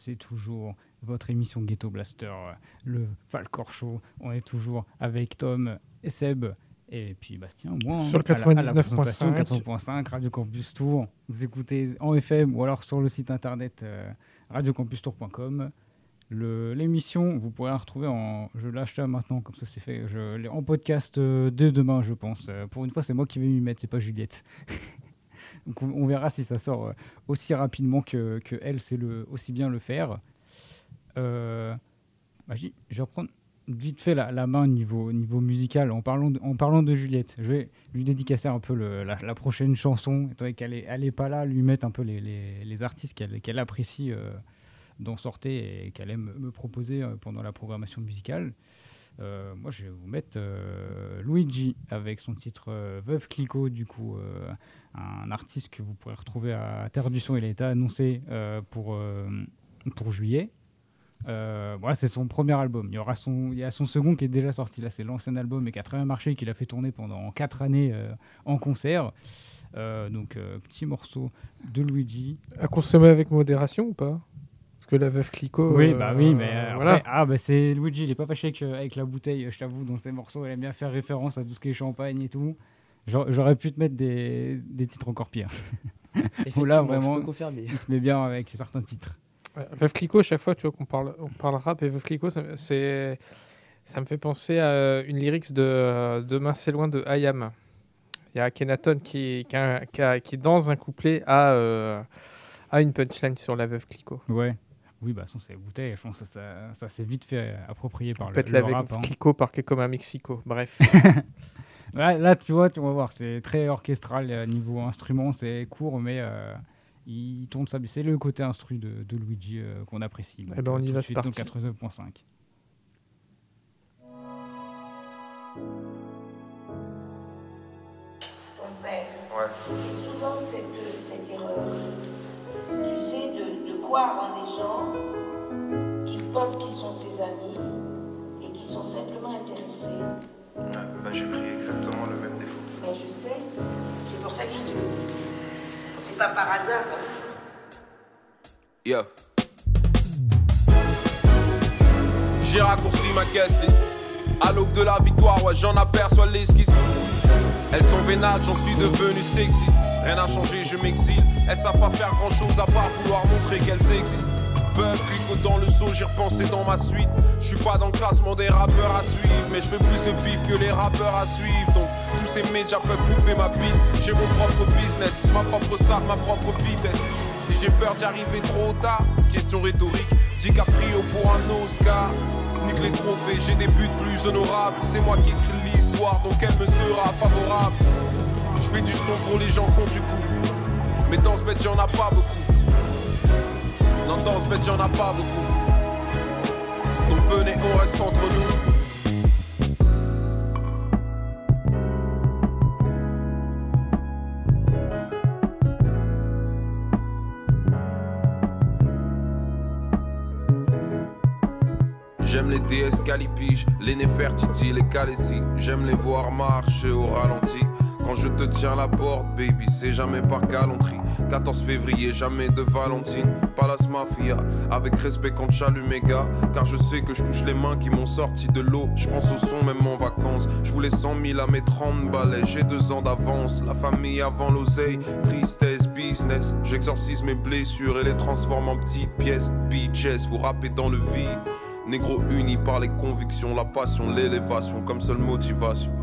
c'est toujours votre émission Ghetto Blaster, euh, le Falcor Show. On est toujours avec Tom et Seb. Et puis Bastien, moi, hein, sur le 99.5, Radio Campus Tour. Vous écoutez en FM ou alors sur le site internet euh, radiocampustour.com. L'émission, vous pourrez la retrouver en. Je lâche là maintenant, comme ça c'est fait. Je, l'ai en podcast euh, dès demain, je pense. Euh, pour une fois, c'est moi qui vais m'y mettre, c'est pas Juliette. On, verra si ça sort euh, aussi rapidement que, elle sait le, aussi bien le faire. Euh, bah, je vais reprendre vite fait la, la, main niveau, niveau musical en parlant, de, en parlant de Juliette. Je vais lui dédicacer un peu la, prochaine chanson, étant donné qu'elle n'est elle est pas là, lui mettre un peu les, les, les artistes qu'elle apprécie euh, d'en sortir et qu'elle aime me proposer pendant la programmation musicale. Euh, moi, je vais vous mettre euh, Luigi avec son titre euh, Veuve Clicquot, du coup, un artiste que vous pourrez retrouver à Terre du Son. Il a été annoncé pour, pour juillet. Voilà, c'est son premier album. Il y aura son, il y a son second qui est déjà sorti. Là, c'est l'ancien album et qui a très bien marché, qu'il a fait tourner pendant 4 années en concert. Donc, petit morceau de Luigi. À consommer avec modération ou pas? Que la veuve Clicquot. Oui, euh, bah oui, mais euh, voilà. après, ah, bah c'est Luigi, il est pas fâché avec, euh, avec la bouteille, je t'avoue, dans ses morceaux, il aime bien faire référence à tout ce qui est champagne et tout. J'a- J'aurais pu te mettre des, des titres encore pires. Là, Effectivement, je vraiment, peux confirmer. il se met bien avec certains titres. Ouais, Veuve Clicquot, chaque fois tu vois, qu'on parle, on parle rap et Veuve Clicquot, ça, me- c'est, ça me fait penser à une lyrics de euh, Demain c'est loin de Ayam. Il y a Kenaton qui, qui, qui, qui, dans un couplet, a, euh, a une punchline sur la Veuve Clicquot. Ouais. Oui, bah, sans ces bouteilles, je pense que ça, ça, ça s'est vite fait approprier par le, Peut-être le la rap. Hein. Clicquot parquée comme à Mexico. Bref. Ouais, là, tu vois, tu vas voir, c'est très orchestral euh, niveau instrument, c'est court, mais euh, il tourne ça. C'est le côté instru de, de Luigi euh, qu'on apprécie. Eh ben, on y va, c'est donc parti. 89.5. Ton croire en des gens qui pensent qu'ils sont ses amis et qui sont simplement intéressés. bah, j'ai pris exactement le même défaut. Mais je sais, c'est pour ça que je te le dis. C'est pas par hasard. hein. Yeah. J'ai raccourci ma guest list. À l'aube de la victoire, ouais, j'en aperçois l'esquisse. Elles sont vénales, j'en suis devenu sexiste. Rien n'a changé, je m'exile. Elles savent pas faire grand chose à part vouloir montrer qu'elles existent. Veuve, clico dans le saut, j'ai repensé dans ma suite. Je suis pas dans le classement des rappeurs à suivre, mais je fais plus de bif que les rappeurs à suivre. Donc tous ces médias peuvent bouffer ma bite. J'ai mon propre business, ma propre salle, ma propre vitesse. Si j'ai peur d'y arriver trop tard, question rhétorique, DiCaprio pour un Oscar. Nique les trophées, j'ai des buts plus honorables. C'est moi qui écris l'histoire, donc elle me sera favorable. Je fais du son pour les gens qui ont du goût. Mais dans ce bête, y'en a pas beaucoup. Non, dans ce bête, y'en a pas beaucoup. Donc venez, on reste entre nous. J'aime les DS Calipige, les Nefertiti, les Calessi. J'aime les voir marcher au ralenti. Quand je te tiens la porte, baby, c'est jamais par galanterie. 14 février, jamais de Valentine. Palace Mafia, avec respect quand j'allume gars. Car je sais que je touche les mains qui m'ont sorti de l'eau. Je pense au son, même en vacances. Je voulais 100 000 à mes 30 balais. J'ai deux ans d'avance. La famille avant l'oseille, tristesse, business. J'exorcise mes blessures et les transforme en petites pièces. Bitches, vous rappez dans le vide. Négro uni par les convictions, la passion, l'élévation comme seule motivation.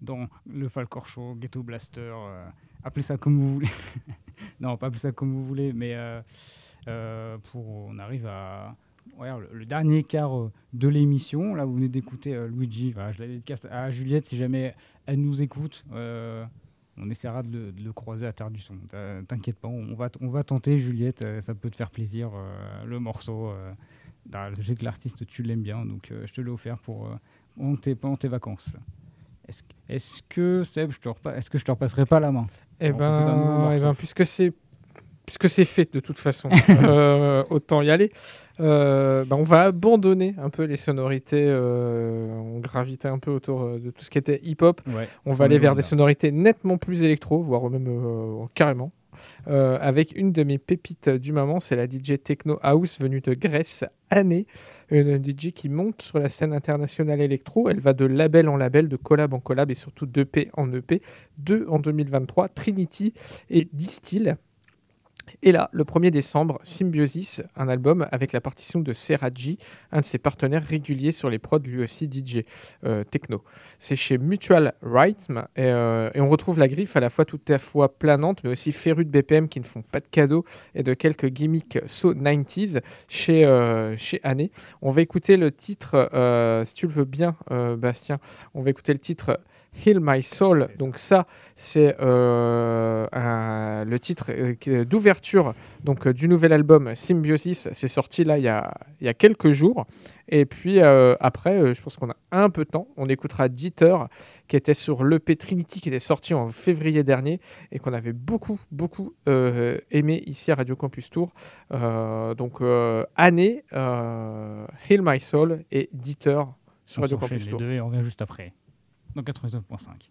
Dans le Falcor Show, Ghetto Blaster, euh, appelez ça comme vous voulez. non, pas appelez ça comme vous voulez, mais euh, euh, pour, on arrive à le, dernier quart de l'émission. Là, vous venez d'écouter Luigi. Je la dédicace à Juliette si jamais elle nous écoute. on essaiera de le, croiser à Terre du Son. T'in- T'inquiète pas, on va, on va tenter, Juliette. ça peut te faire plaisir, le morceau. euh, bah, je que l'artiste, tu l'aimes bien, donc je te l'ai offert pour, pendant tes vacances. Est-ce est que, Seb, je te est-ce que je te repasserai pas la main? Eh ben, eh ben, puisque c'est puisque c'est fait de toute façon, euh, autant y aller. Euh, bah, on va abandonner un peu les sonorités. euh, on gravitait un peu autour de tout ce qui était hip-hop. Ouais, on va aller vers des sonorités nettement plus électro, voire même carrément euh, avec une de mes pépites du moment, c'est la DJ Techno House venue de Grèce, Année, une DJ qui monte sur la scène internationale électro. Elle va de label en label, de collab en collab et surtout d'EP en EP. Deux en 2023, Trinity et Distill. Et là, le 1er décembre, Symbiosis, un album avec la partition de Seraji, un de ses partenaires réguliers sur les prods, lui aussi DJ techno. C'est chez Mutual Rhythm et, euh, et on retrouve la griffe à la fois tout à fois planante, mais aussi férue de BPM qui ne font pas de cadeaux et de quelques gimmicks so 90s chez, euh, chez Anne. On va écouter le titre, euh, si tu le veux bien, Bastien, on va écouter le titre. Heal My Soul. Donc ça, c'est euh, le titre euh, qui- d'ouverture donc euh, du nouvel album Symbiosis. C'est sorti là il y a, il y a quelques jours. Et puis euh, après, euh, je pense qu'on a un peu de temps. On écoutera Dieter qui était sur l'EP Trinity qui était sorti en février dernier et qu'on avait beaucoup beaucoup euh, aimé ici à Radio Campus Tour. Euh, donc euh, année euh, Heal My Soul et Dieter sur On Radio Campus les Tour. deux et on revient juste après. Dans 89.5.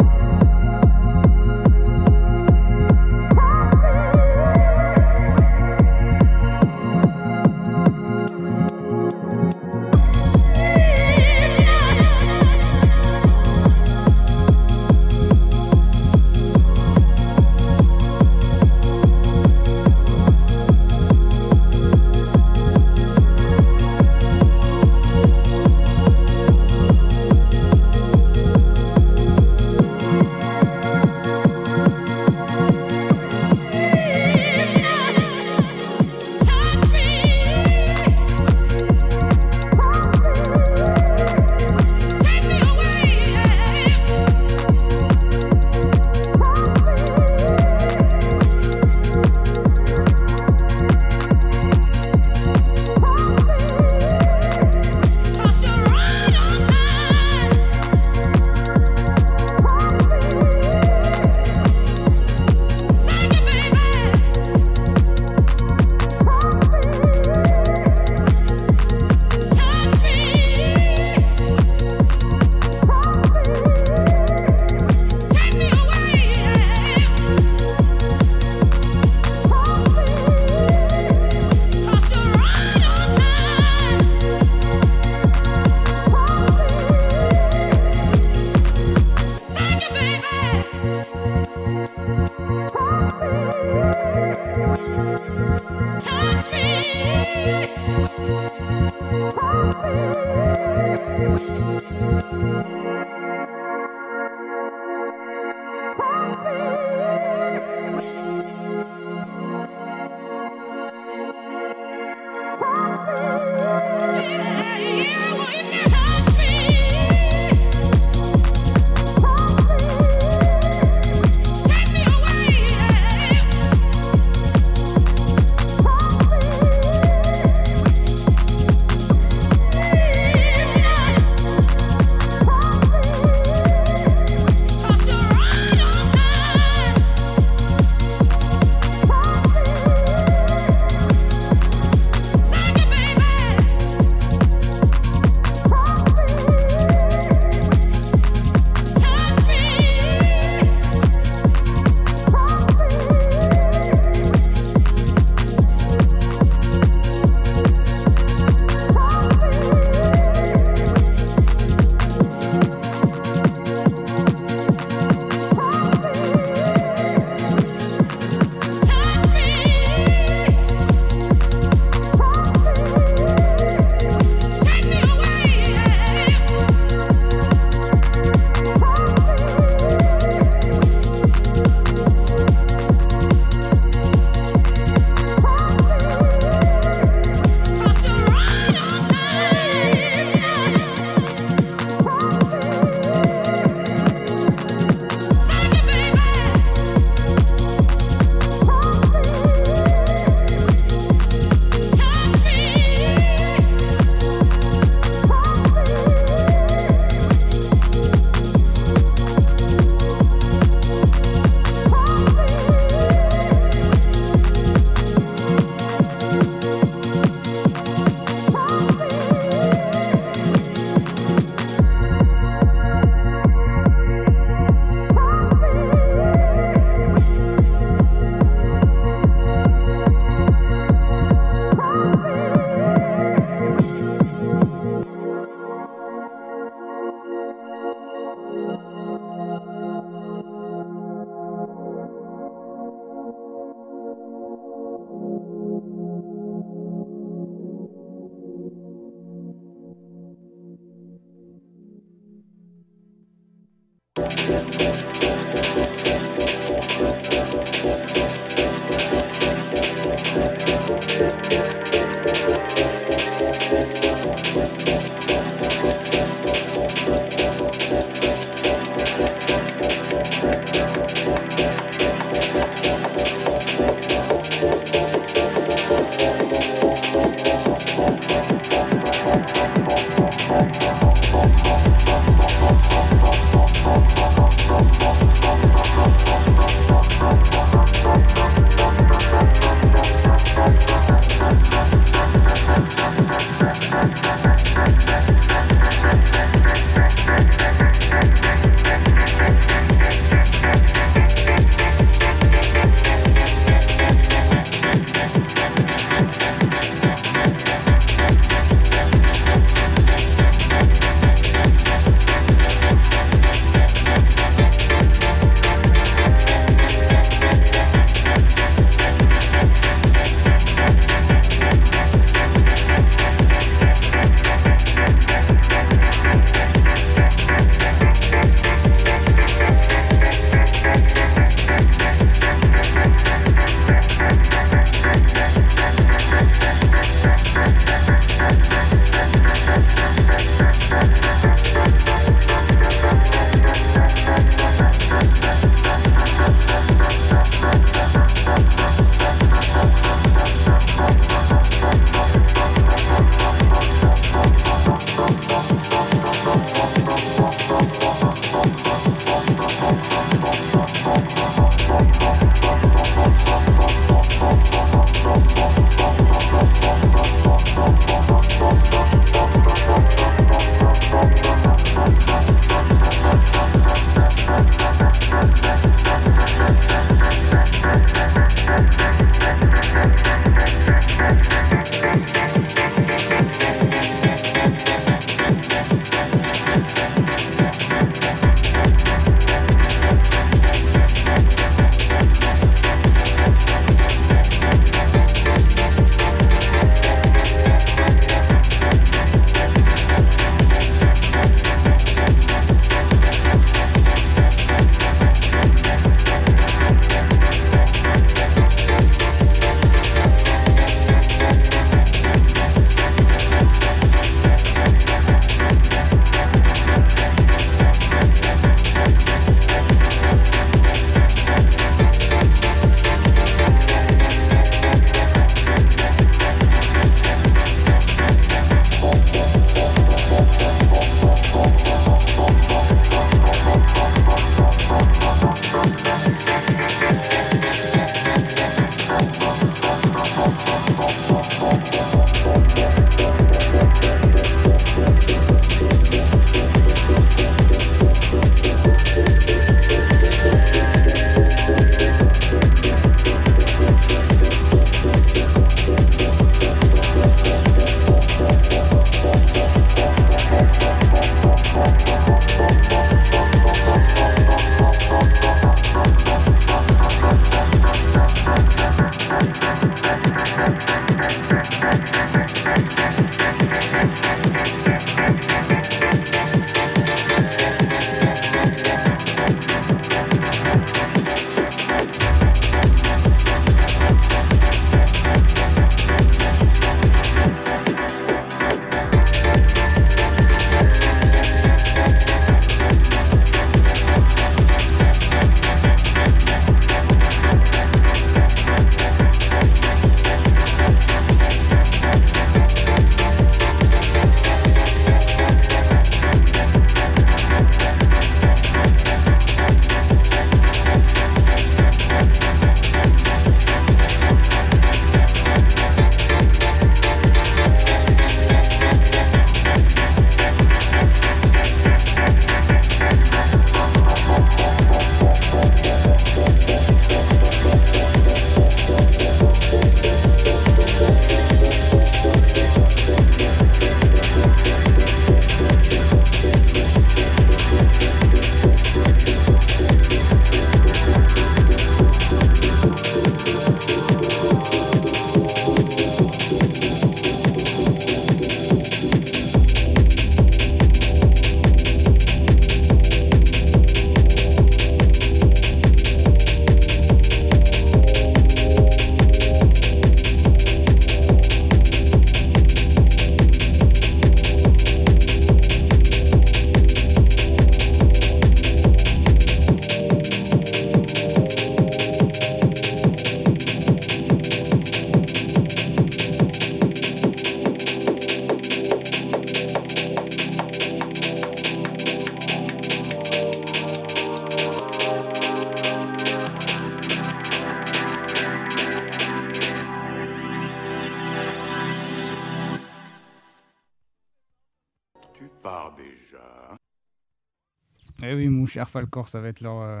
cher Falcor, ça va être lors, euh,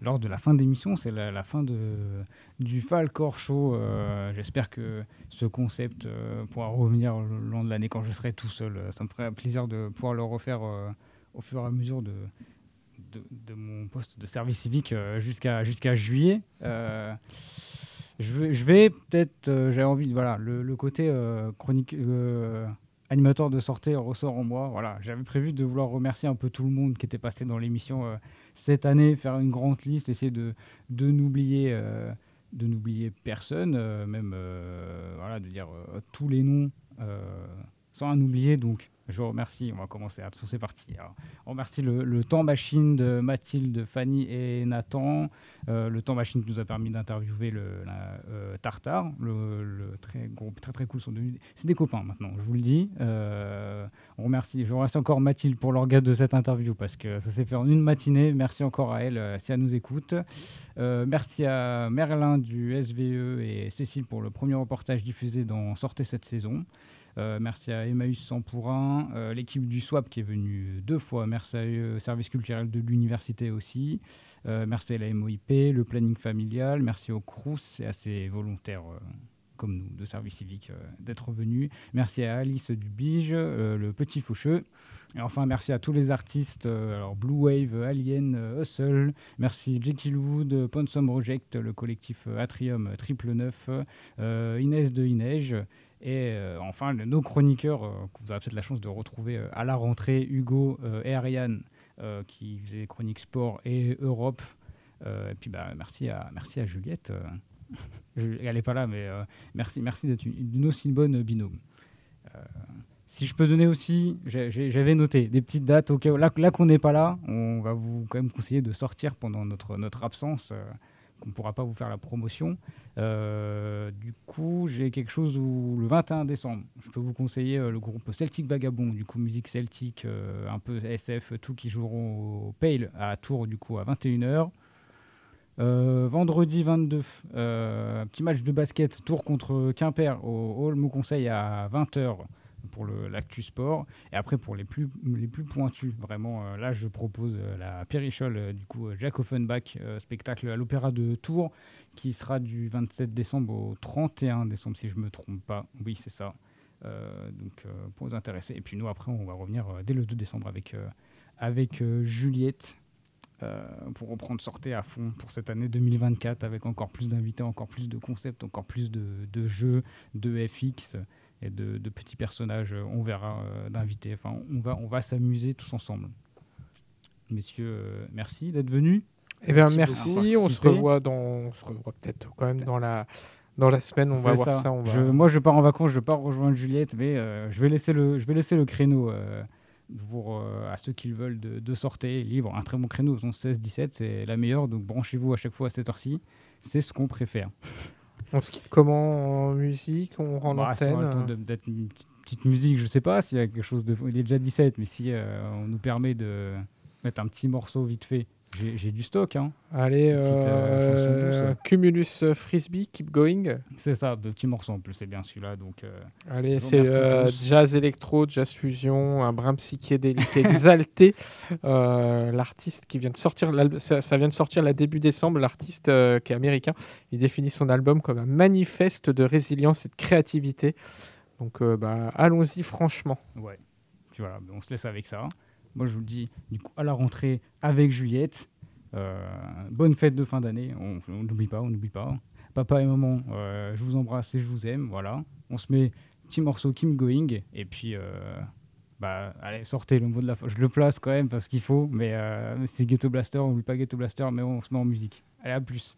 lors de la fin d'émission. C'est la, fin de, du Falcor Show. Euh, J'espère que ce concept euh, pourra revenir le long de l'année quand je serai tout seul. Ça me ferait plaisir de pouvoir le refaire au fur et à mesure de, de, mon poste de service civique jusqu'à jusqu'à juillet. Je vais, peut-être, j'ai envie, voilà, le, le côté chronique, animateur de sortie ressort en moi. Voilà, j'avais prévu de vouloir remercier un peu tout le monde qui était passé dans l'émission euh, cette année, faire une grande liste, essayer de, de n'oublier euh, de n'oublier personne, euh, même voilà, de dire tous les noms sans en oublier. Donc, je vous remercie. On va commencer. C'est parti. Alors, on remercie le, temps machine de Mathilde, Fanny et Nathan. Euh, le temps machine qui nous a permis d'interviewer le euh, Tartare, le, très groupe très très cool. Sont devenus, c'est des copains maintenant. Je vous le dis. Euh, on remercie. Je remercie encore Mathilde pour l'organe de cette interview parce que ça s'est fait en une matinée. Merci encore à elle si elle nous écoute. Merci à Merlin du SVE et Cécile pour le premier reportage diffusé dans Sortez cette saison. Euh, merci à Emmaüs Sampourin, euh, l'équipe du SWAP qui est venue deux fois. Merci à eux, service culturel de l'université aussi. Euh, merci à la MOIP, le planning familial. Merci au CRUS et à ses volontaires euh, comme nous de service civique euh, d'être venus. Merci à Alice Dubige, euh, le petit faucheux. Et enfin, merci à tous les artistes, euh, alors Blue Wave, Alien, euh, Hustle, merci Jekyll Wood, euh, Ponsum Project, le collectif euh, Atrium euh, Triple Neuf, euh, Inès de Inej, et euh, enfin nos chroniqueurs euh, que vous aurez peut-être la chance de retrouver euh, à la rentrée, Hugo et Ariane, qui faisaient chronique sport et Europe. Et puis bah, merci, à, merci à Juliette. elle n'est pas là, mais merci, merci d'être une, une aussi bonne binôme. Si je peux donner aussi, j'avais noté des petites dates. là, là qu'on n'est pas là, on va vous quand même conseiller de sortir pendant notre, notre absence, qu'on ne pourra pas vous faire la promotion. Euh, du coup, j'ai quelque chose où le 21 décembre, je peux vous conseiller euh, le groupe Celtic Vagabond, du coup musique celtique, euh, un peu SF, tout qui joueront au Pale à Tours du coup à 21h. Euh, vendredi 22, euh, petit match de basket, Tours contre Quimper au Hall Conseil à 20h pour l'actu sport. Et après, pour les plus, les plus pointus, vraiment, euh, là, je propose euh, la Périchole, euh, du coup, Jack Offenbach, spectacle à l'Opéra de Tours, qui sera du 27 décembre au 31 décembre, si je me trompe pas. Oui, c'est ça. Donc, pour vous intéresser. Et puis, nous, après, on va revenir dès le 2 décembre avec, avec Juliette. pour reprendre sortez à fond pour cette année 2024 avec encore plus d'invités, encore plus de concepts, encore plus de, de jeux, de FX et de, de petits personnages. euh, On verra euh, d'invités. Enfin, on va, on va s'amuser tous ensemble. Messieurs, euh, merci d'être venus. Eh bien, merci. On se revoit dans, on se revoit peut-être quand même dans la, dans la semaine. On va voir ça. on va... Je- moi, je pars en vacances, je pars rejoindre Juliette, mais euh, je, vais laisser le, je vais laisser le créneau euh, pour, euh, à ceux qui le veulent de, de sortir libre. Un très bon créneau, 16-17, c'est la meilleure, donc branchez-vous à chaque fois à cette heure-ci. C'est ce qu'on préfère. On se quitte comment en musique On rend Bah, l'antenne d'être une petite- petite musique, je sais pas s'il y a quelque chose de. Il est déjà 17, mais si euh, on nous permet de mettre un petit morceau vite fait, j'ai du stock. Hein. Allez, petite, euh, euh, douce. Cumulus Frisbee, Keep Going. C'est ça, de petits morceaux en plus, c'est bien celui-là. Donc, euh, Allez, c'est euh, jazz électro, jazz fusion, un brin psychédélique exalté. L'artiste qui vient de sortir, ça, ça vient de sortir la début décembre. L'artiste qui est américain, il définit son album comme un manifeste de résilience et de créativité. Donc, bah, allons-y franchement. Ouais. Voilà, on se laisse avec ça. Moi, je vous le dis, du coup, à la rentrée avec Juliette. Euh, bonne fête de fin d'année. On n'oublie pas, on n'oublie pas. Papa et maman, euh, je vous embrasse et je vous aime. Voilà. On se met petit morceau Kim Going. Et puis, euh, bah, allez, sortez le mot de la. Je le place quand même parce qu'il faut. Mais c'est Ghetto Blaster. On n'oublie pas Ghetto Blaster, mais on se met en musique. Allez, à plus.